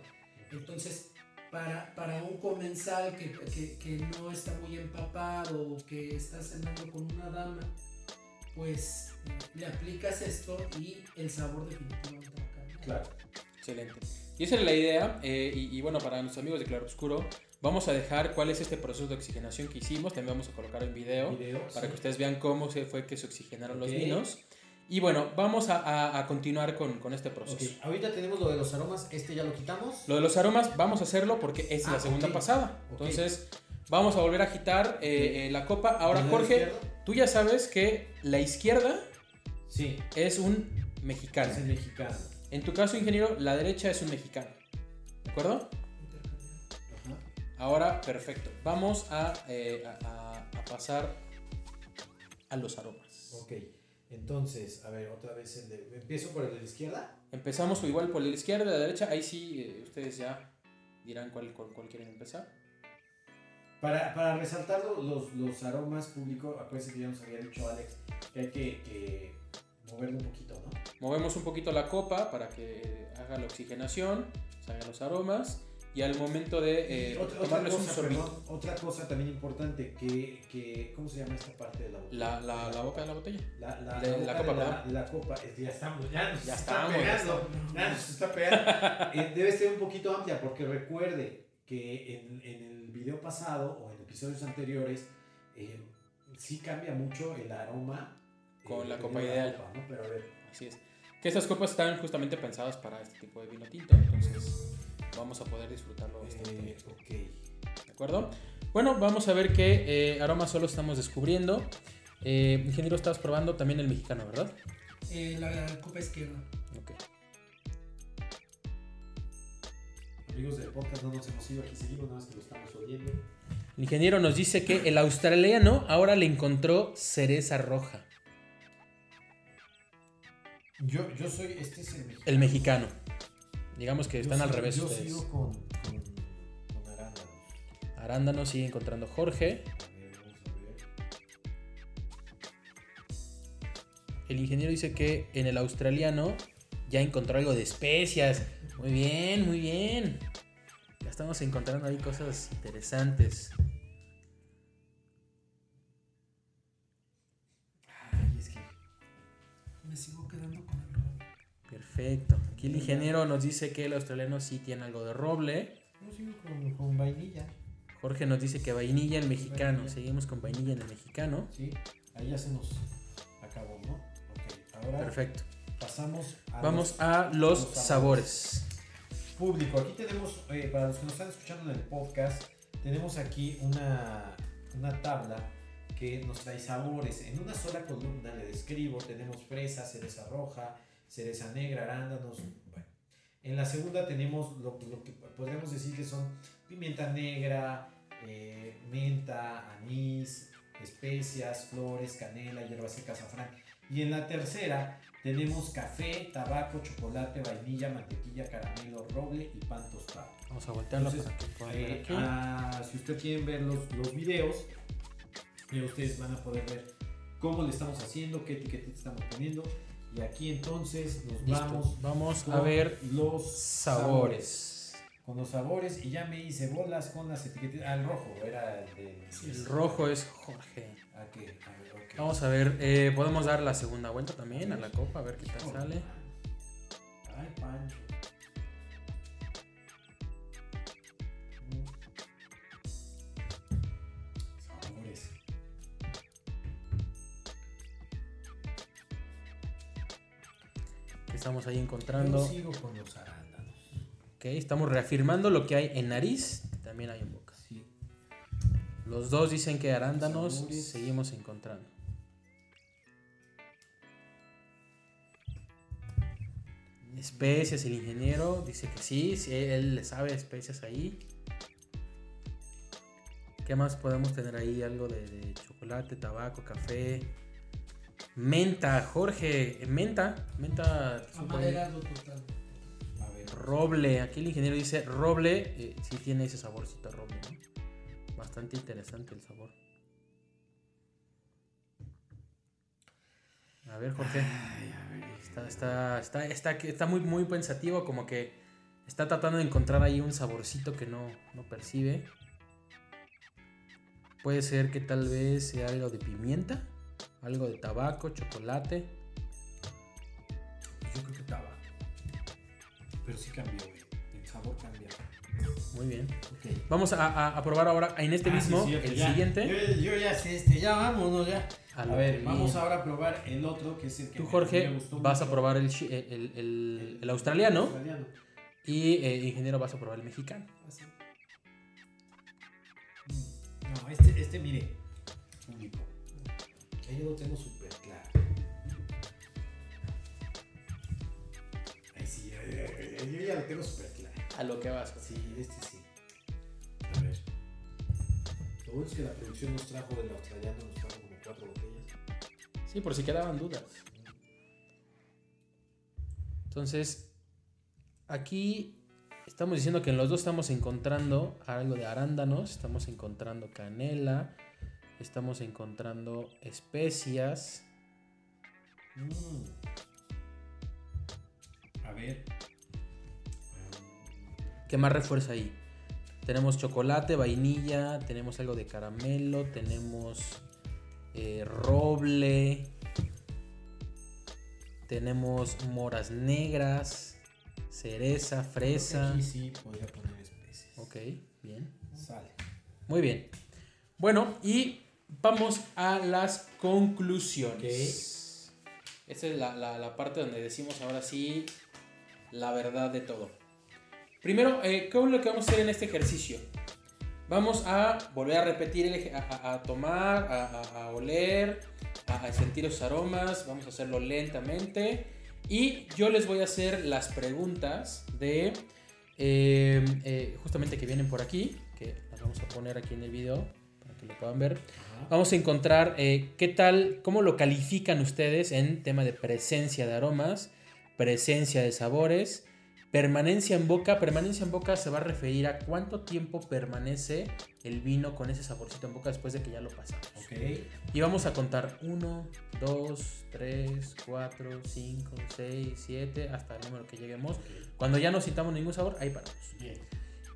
Entonces, para, para un comensal que, que- que no está muy empapado o que está cenando con una dama, pues le aplicas esto y el sabor definitivamente va a cambiar. Claro. Excelente. Y esa es la idea. eh, y, y bueno, para nuestros amigos de Claro Oscuro, vamos a dejar cuál es este proceso de oxigenación que hicimos. También vamos a colocar un video Video, para sí. que ustedes vean cómo se fue que se oxigenaron los vinos. Y bueno, vamos a, a- a continuar con, con este proceso. Ahorita tenemos lo de los aromas, este ya lo quitamos. Lo de los aromas, vamos a hacerlo porque es Ah, la segunda ok. pasada. Entonces, vamos a volver a agitar eh, eh, la copa. Ahora, ¿Del lado Jorge, tú ya sabes que la izquierda Sí, es un mexicano. es el mexicano. En tu caso, ingeniero, la derecha es un mexicano. ¿De acuerdo? Ajá. Ahora, perfecto. Vamos a, eh, a- a pasar a los aromas. Ok, entonces, a ver, otra vez el de... ¿Empiezo por el de la izquierda? Empezamos igual por la izquierda, la derecha. Ahí sí, eh, ustedes ya dirán cuál, con cuál quieren empezar. Para, para resaltar lo- los, los aromas público, acuérdense que ya nos había dicho Alex que hay que, que moverlo un poquito, ¿no? Movemos un poquito la copa para que haga la oxigenación, salgan los aromas y al momento de eh, otra, otra tomarles un cosa, sorbito. perdón, otra cosa también importante, que, que ¿cómo se llama esta parte de la botella? La, la, la boca de la botella. La, la, de la la boca copa, de la, la copa, es que ya estamos, ya nos Ya está estamos, ya pegando, estamos. ya nos está pegando. Eh, debe ser un poquito amplia, porque recuerde que en, en el video pasado o en episodios anteriores, eh, sí cambia mucho el aroma. eh, Con la copa ideal. copa, ¿no? Pero a ver, Así es. Que estas copas están justamente pensadas para este tipo de vino tinto, entonces vamos a poder disfrutarlo bastante bien. eh, ok. ¿De acuerdo? Bueno, vamos a ver qué eh, aromas solo estamos descubriendo. Eh, ingeniero, estabas probando también el mexicano, ¿verdad? Eh, la copa izquierda. Ok. Amigos del podcast, no nos hemos ido aquí seguimos, nada más que lo estamos oyendo. El ingeniero nos dice que el australiano ahora le encontró cereza roja. Yo, yo soy, este es el mexicano. El mexicano. Digamos que Yo están al revés Yo ustedes. sigo con, con, con arándanos. Arándano sigue encontrando Jorge. El ingeniero dice que en el australiano ya encontró algo de especias. Muy bien, muy bien. Ya estamos encontrando ahí cosas interesantes. Ay, es que Me sigo quedando con el roble. Perfecto. Aquí el ingeniero nos dice que el australiano sí tiene algo de roble. yo sigo con, con vainilla. Jorge nos dice que vainilla el mexicano. Vainilla. Seguimos con vainilla en el mexicano. Sí, ahí ya se nos acabó, ¿no? Ok, ahora Perfecto. pasamos a Vamos los a los los sabores. público. Aquí tenemos, eh, para los que nos están escuchando en el podcast, tenemos aquí una, una tabla que nos trae sabores. En una sola columna le describo, tenemos fresa, cereza roja, cereza negra, arándanos. Bueno. En la segunda tenemos lo, lo que podríamos decir que son pimienta negra, eh, menta, anís, especias, flores, canela, hierbas secas, azafrán. Y en la tercera tenemos café, tabaco, chocolate, vainilla, mantequilla, caramelo, roble y pan tostado. Vamos a voltearlo Entonces, para que puedan ver Eh, aquí. ah, si ustedes quieren ver los, los videos, eh, ustedes van a poder ver cómo le estamos haciendo, qué etiquetita estamos poniendo. Y aquí entonces nos Listo. vamos Vamos a ver los sabores. Con los sabores y ya me hice bolas con las etiquetas. Ah, el rojo era el de... El rojo es Jorge. ¿A qué? A ver, ok. Vamos a ver, eh, podemos dar la segunda vuelta también a la copa, a ver qué tal Oh, sale. Ay, Pancho. Estamos ahí Yo encontrando. sigo con los arándanos. Ok, estamos reafirmando lo que hay en nariz, también hay en boca. Sí. Los dos dicen que arándanos Sabores. seguimos encontrando. Especias, el ingeniero dice que sí, sí, él le sabe especias ahí. ¿Qué más podemos tener ahí? Algo de, de chocolate, tabaco, café. Menta, Jorge, menta, menta. Roble, aquí el ingeniero dice roble, eh, sí tiene ese saborcito a roble, ¿no? Bastante interesante el sabor. A ver, Jorge. Está, está, está, está, está muy, muy pensativo, como que está tratando de encontrar ahí un saborcito que no, no percibe. Puede ser que tal vez sea algo de pimienta, algo de tabaco, chocolate. Yo creo que tabaco. Pero sí cambió, güey. El sabor cambia. Muy bien. Vamos a, a- a probar ahora en este Ah, mismo, sí, el ya. siguiente. Yo, yo ya sé este, ya vámonos ya. A ver, vamos ahora a probar el otro que es el que Tú, me- Jorge, me gustó vas a probar el, el, el- el australiano australiano. y eh, ingeniero vas a probar el mexicano. Así. Mm, No, este, este mire, público. Ya yo lo tengo súper claro. Ay, sí, ay, ay, ay, yo ya lo tengo súper claro. A lo que vas. Sí, este sí. A ver. Lo bueno es que la producción nos trajo del australiano, nos trajo como cuatro botellas. Sí, por si quedaban dudas. Entonces, aquí estamos diciendo que en los dos estamos encontrando algo de arándanos, estamos encontrando canela, estamos encontrando especias. Mm. A ver. ¿Qué más refuerza ahí? Tenemos chocolate, vainilla, tenemos algo de caramelo, tenemos eh, roble, tenemos moras negras, cereza, fresa. Aquí sí podría poner especies. Ok, bien. Sale. Muy bien. Bueno, y vamos a las conclusiones. Esta es la, la- la parte donde decimos ahora sí la verdad de todo. Primero, eh, ¿qué es lo que vamos a hacer en este ejercicio? Vamos a volver a repetir, el a, a- tomar, a, a- a oler, a sentir los aromas. Vamos a hacerlo lentamente. Y yo les voy a hacer las preguntas de eh, eh, justamente que vienen por aquí, que las vamos a poner aquí en el video para que lo puedan ver. Vamos a encontrar eh, qué tal, cómo lo califican ustedes en tema de presencia de aromas, presencia de sabores, permanencia en boca. Permanencia en boca se va a referir a cuánto tiempo permanece el vino con ese saborcito en boca después de que ya lo pasamos. Ok. Y vamos a contar 1, 2, 3, 4, 5, 6, 7, hasta el número que lleguemos. Cuando ya no sintamos ningún sabor, ahí paramos. Bien.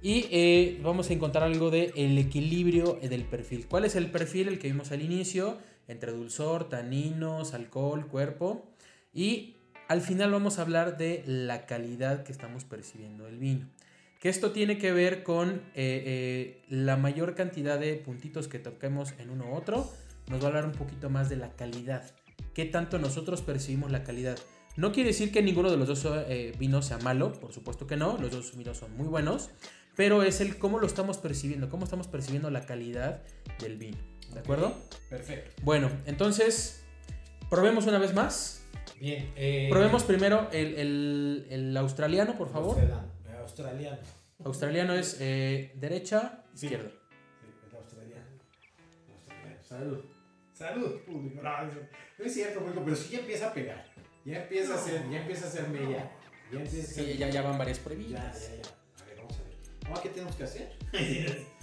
Y eh, vamos a encontrar algo de el equilibrio del perfil. ¿Cuál es el perfil? El que vimos al inicio, entre dulzor, taninos, alcohol, cuerpo. Y al final vamos a hablar de la calidad que estamos percibiendo del vino. Que esto tiene que ver con eh, eh, la mayor cantidad de puntitos que toquemos en uno u otro. Nos va a hablar un poquito más de la calidad. ¿Qué tanto nosotros percibimos la calidad? No quiere decir que ninguno de los dos eh, vinos sea malo, por supuesto que no, los dos vinos son muy buenos, pero es el cómo lo estamos percibiendo, cómo estamos percibiendo la calidad del vino. ¿De acuerdo? Perfecto. Bueno, entonces, probemos una vez más. Bien. eh, Probemos primero el, el- el australiano, por favor. Australiano. Australiano. Australiano es eh, derecha, Sí. izquierda. Sí, el australiano. Australiano. Salud. Salud, público. No, es- no es cierto, público, pero sí ya empieza a pegar. Ya empieza a ser, ya empieza a ser mella. Ya empieza a ser. Sí, ya, ya van varias Ya, pruebitas. ya, ya. A ver, vamos a ver. Ahora, ¿qué tenemos que hacer?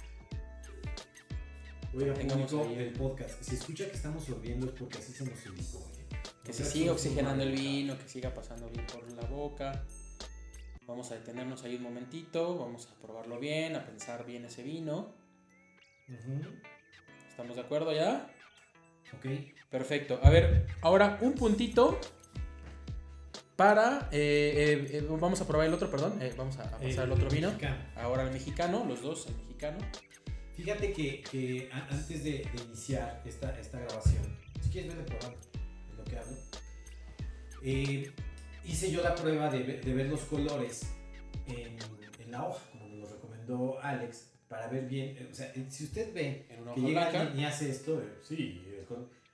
Oiga, público del podcast. Si escucha que estamos sorbiendo es porque así se nos indicó. ¿eh? Que se siga oxigenando el vino, que siga pasando bien por la boca. Vamos a detenernos ahí un momentito, vamos a probarlo bien, a pensar bien ese vino. ¿Estamos de acuerdo ya? Ok. Perfecto. A ver, ahora un puntito para... eh, eh, eh, vamos a probar el otro, perdón. eh, vamos a, a pasar el otro vino. mexicano. Ahora el mexicano, los dos, el mexicano. Fíjate que, antes de, de iniciar esta, esta grabación, si quieres ver el programa, de lo que hablo, eh, hice yo la prueba de, ve- de ver los colores en, en la hoja, como nos lo recomendó Alex, para ver bien. o sea, si usted ve En una que llega y hace esto, sí,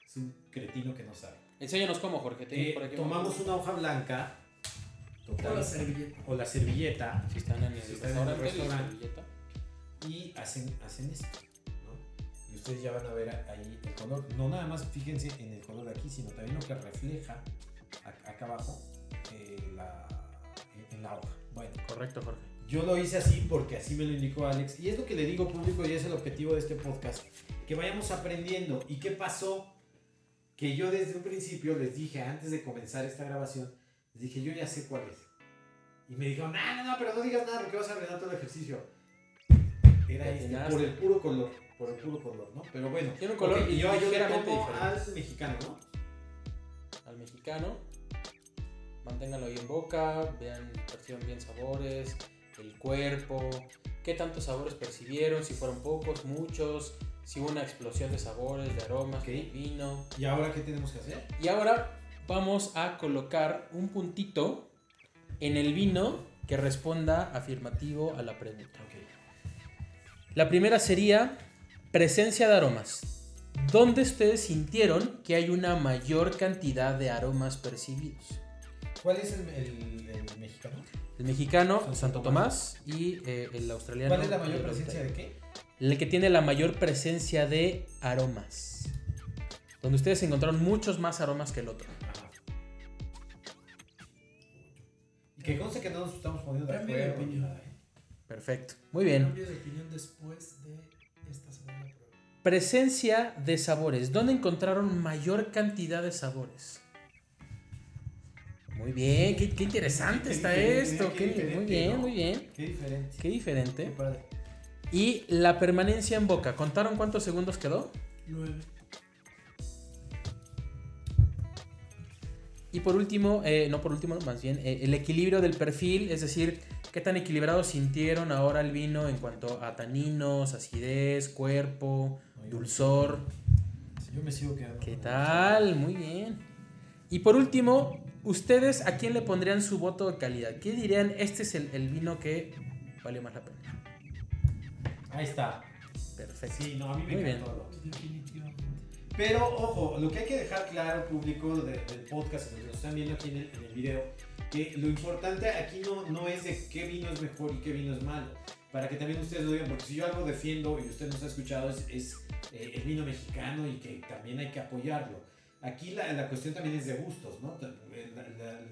es un cretino que no sabe. Enséñanos cómo, Jorge. ¿tienes Eh, por aquí tomamos una hoja blanca, O la servilleta. o la servilleta, Si están en el Si están en el restaurante, y hacen, hacen esto, ¿no? Y ustedes ya van a ver ahí el color. No nada más fíjense en el color de aquí, sino también lo que refleja ac- acá abajo eh, la- en- en la hoja. Bueno, Correcto, Jorge. yo lo hice así porque así me lo indicó Alex. Y es lo que le digo público y es el objetivo de este podcast. Que vayamos aprendiendo. ¿Y qué pasó? Que yo desde un principio les dije, antes de comenzar esta grabación, les dije, yo ya sé cuál es. Y me dijeron, no, no, no, pero no digas nada porque vas a arruinar todo el ejercicio. Era Te este, por el puro color. Por el puro color, ¿no? Pero bueno. Tiene un color y yo, ligeramente al mexicano, ¿no? Al mexicano. Manténganlo ahí en boca. Vean, perciban bien sabores. El cuerpo. ¿Qué tantos sabores percibieron? Si fueron pocos, muchos. Hubo una explosión de sabores, de aromas, Ok. del vino. ¿Y ahora qué tenemos que hacer? Y ahora vamos a colocar un puntito en el vino que responda afirmativo a la pregunta. La primera sería presencia de aromas. ¿Dónde ustedes sintieron que hay una mayor cantidad de aromas percibidos? ¿Cuál es el, el- el mexicano? El mexicano, Santo Santo Tomás, y eh, el australiano. ¿Cuál es la mayor presencia de qué? El que tiene la mayor presencia de aromas. Donde ustedes encontraron muchos más aromas que el otro. Y que conste que no nos estamos poniendo de acuerdo. Perfecto. Muy bien. Cambio de opinión después de esta segunda prueba. Presencia de sabores. ¿Dónde encontraron mayor cantidad de sabores? Muy bien, qué, qué interesante Qué está esto. qué muy bien, ¿no? muy bien. Qué diferente. Qué diferente. Y la permanencia en boca. ¿Contaron cuántos segundos quedó? Nueve. Y por último, eh, no por último, más bien, eh, el equilibrio del perfil, es decir, qué tan equilibrado sintieron ahora el vino en cuanto a taninos, acidez, cuerpo, dulzor. Yo me sigo quedando. ¿Qué tal? Muy bien. Y por último, ¿ustedes a quién le pondrían su voto de calidad? ¿Qué dirían? Este es el, el vino que valió más la pena. Ahí está. Perfecto. Sí, no, a mí me Muy encantó. Definitivamente. Pero ojo, lo que hay que dejar claro, público de- del podcast, que nos están viendo aquí en el, en el video, que lo importante aquí no, no es de qué vino es mejor y qué vino es malo. Para que también ustedes lo digan, porque si yo algo defiendo y usted nos ha escuchado es, es, eh, el vino mexicano y que también hay que apoyarlo. Aquí la, la cuestión también es de gustos, ¿no? El,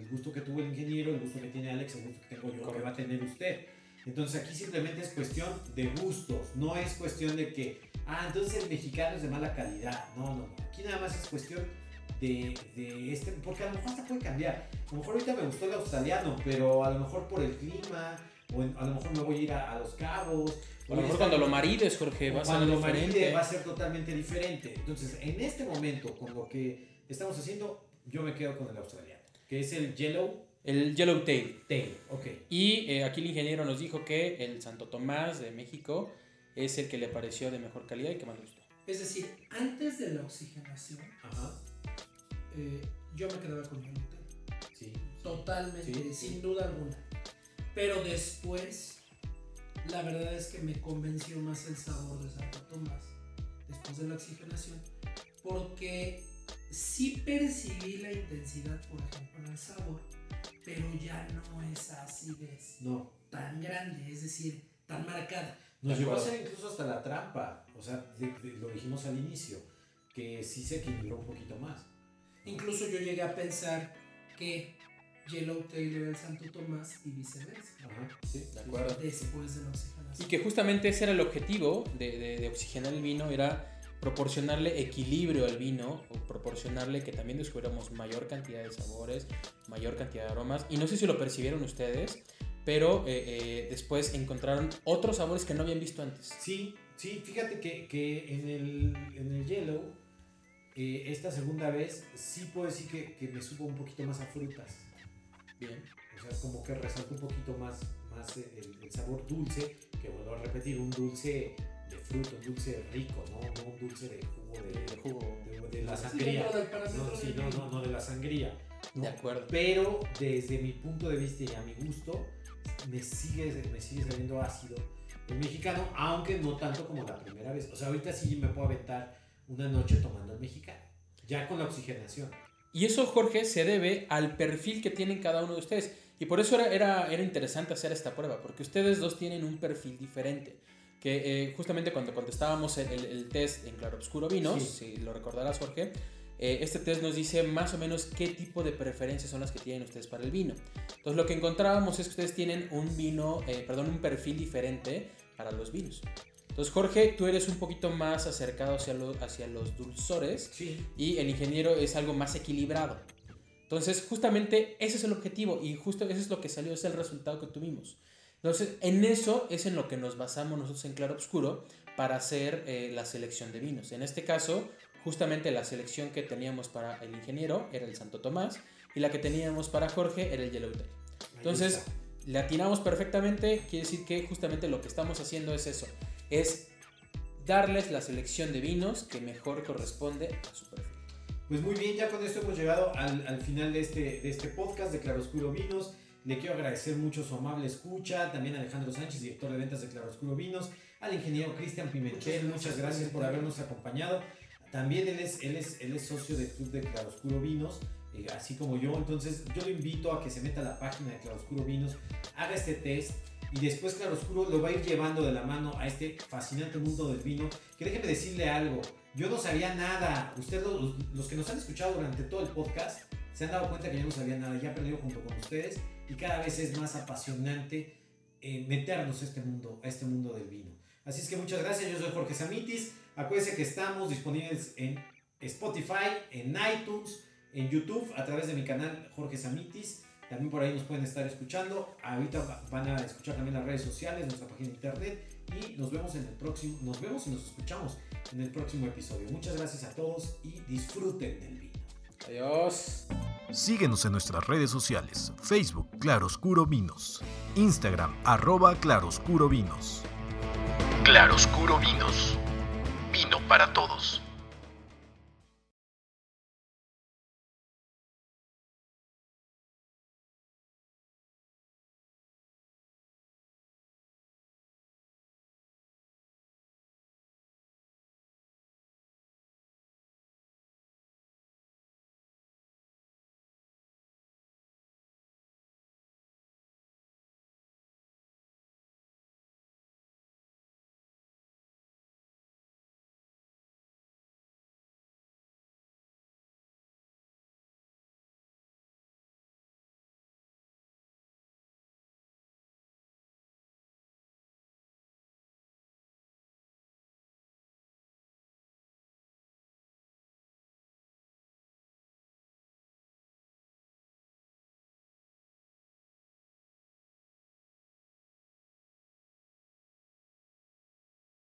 el gusto que tuvo el ingeniero, el gusto que tiene Alex, el gusto que tengo yo, que va a tener usted. Entonces aquí simplemente es cuestión de gustos, no es cuestión de que, ah, entonces el mexicano es de mala calidad. No, no, no. Aquí nada más es cuestión de, de este, porque a lo mejor hasta puede cambiar. A lo mejor ahorita me gustó el australiano, pero a lo mejor por el clima, o en- a lo mejor me voy a ir a, a Los Cabos. A lo mejor cuando lo marides, Jorge, va a ser lo maride va a ser totalmente diferente. Entonces, en este momento, con lo que estamos haciendo, yo me quedo con el australiano, que es el Yellow El Yellow Tail. Tail. Ok. Y eh, aquí el ingeniero nos dijo que el Santo Tomás de México es el que le pareció de mejor calidad y que más le gustó. Es decir, antes de la oxigenación, Ajá. eh, yo me quedaba con Yellow Tail. Sí. Totalmente, Sí, sin sí. duda alguna. Pero después, la verdad es que me convenció más el sabor de Santo Tomás después de la oxigenación, porque sí percibí la intensidad, por ejemplo, en el sabor, pero ya no es acidez No. tan grande, es decir, tan marcada. Nos llegó a ser incluso hasta la trampa. O sea, de- de- lo dijimos al inicio, que sí se equilibró un poquito más. Incluso yo llegué a pensar que Yellow Tail era el Santo Tomás y viceversa, Ajá. Sí. De acuerdo. después de la Y oxigenación. que justamente ese era el objetivo de, de- de oxigenar el vino, era proporcionarle equilibrio al vino, o proporcionarle que también descubriéramos mayor cantidad de sabores, mayor cantidad de aromas. Y no sé si lo percibieron ustedes, pero eh, eh, después encontraron otros sabores que no habían visto antes. Sí, sí, fíjate que, que en, el, en el Yellow, eh, esta segunda vez, sí puedo decir que, que me supo un poquito más a frutas. Bien. O sea, como que resalta un poquito más, más el, el sabor dulce, que vuelvo a repetir, un dulce de fruto, un dulce rico, ¿no? No un dulce de jugo de, De jugo. de, de la sangría. No, sí, no, no, no de la sangría. ¿no? De acuerdo. Pero desde mi punto de vista y a mi gusto, me sigue, me sigue saliendo ácido el mexicano, aunque no tanto como la primera vez. O sea, ahorita sí me puedo aventar una noche tomando el mexicano, ya con la oxigenación. Y eso, Jorge, se debe al perfil que tienen cada uno de ustedes. Y por eso era, era, era interesante hacer esta prueba, porque ustedes dos tienen un perfil diferente. Que eh, justamente cuando contestábamos el, test en Claroscuro Vinos, Sí. si lo recordarás, Jorge, eh, este test nos dice más o menos qué tipo de preferencias son las que tienen ustedes para el vino. Entonces, lo que encontrábamos es que ustedes tienen un vino, eh, perdón, un perfil diferente para los vinos. Entonces, Jorge, tú eres un poquito más acercado hacia, lo- hacia los dulzores Sí. y el ingeniero es algo más equilibrado. Entonces, justamente ese es el objetivo y justo eso es lo que salió, es el resultado que tuvimos. Entonces, en eso es en lo que nos basamos nosotros en Claro Obscuro para hacer eh, la selección de vinos. En este caso, justamente la selección que teníamos para el ingeniero era el Santo Tomás y la que teníamos para Jorge era el Yellow Tail. ahí Entonces, le atinamos perfectamente, quiere decir que justamente lo que estamos haciendo es eso, es darles la selección de vinos que mejor corresponde a su perfil. Pues muy bien, ya con esto hemos llegado al, al final de este, de este podcast de Claroscuro Vinos. Le quiero agradecer mucho su amable escucha, también a Alejandro Sánchez, director de ventas de Claroscuro Vinos, al ingeniero Cristian Pimentel, Muchas muchas gracias por habernos acompañado. También él es, él es, él es socio del club de Claroscuro Vinos, eh, así como yo. Entonces yo lo invito a que se meta a la página de Claroscuro Vinos, haga este test y después Claroscuro lo va a ir llevando de la mano a este fascinante mundo del vino. Que déjeme decirle algo, yo no sabía nada. Ustedes, los, los que nos han escuchado durante todo el podcast, se han dado cuenta que yo no sabía nada. Ya he aprendido junto con ustedes y cada vez es más apasionante eh, meternos a este, mundo, a este mundo del vino. Así es que muchas gracias, yo soy Jorge Samitis. Acuérdense que estamos disponibles en Spotify, en iTunes, en YouTube, a través de mi canal Jorge Samitis. También por ahí nos pueden estar escuchando. Ahorita van a escuchar también las redes sociales, nuestra página de internet. Y nos vemos en el próximo, nos vemos y nos escuchamos en el próximo episodio. Muchas gracias a todos y disfruten del vino. Adiós. Síguenos en nuestras redes sociales, Facebook Claroscuro Vinos, Instagram arroba Claroscuro Vinos. Claroscuro Vinos, vino para todos.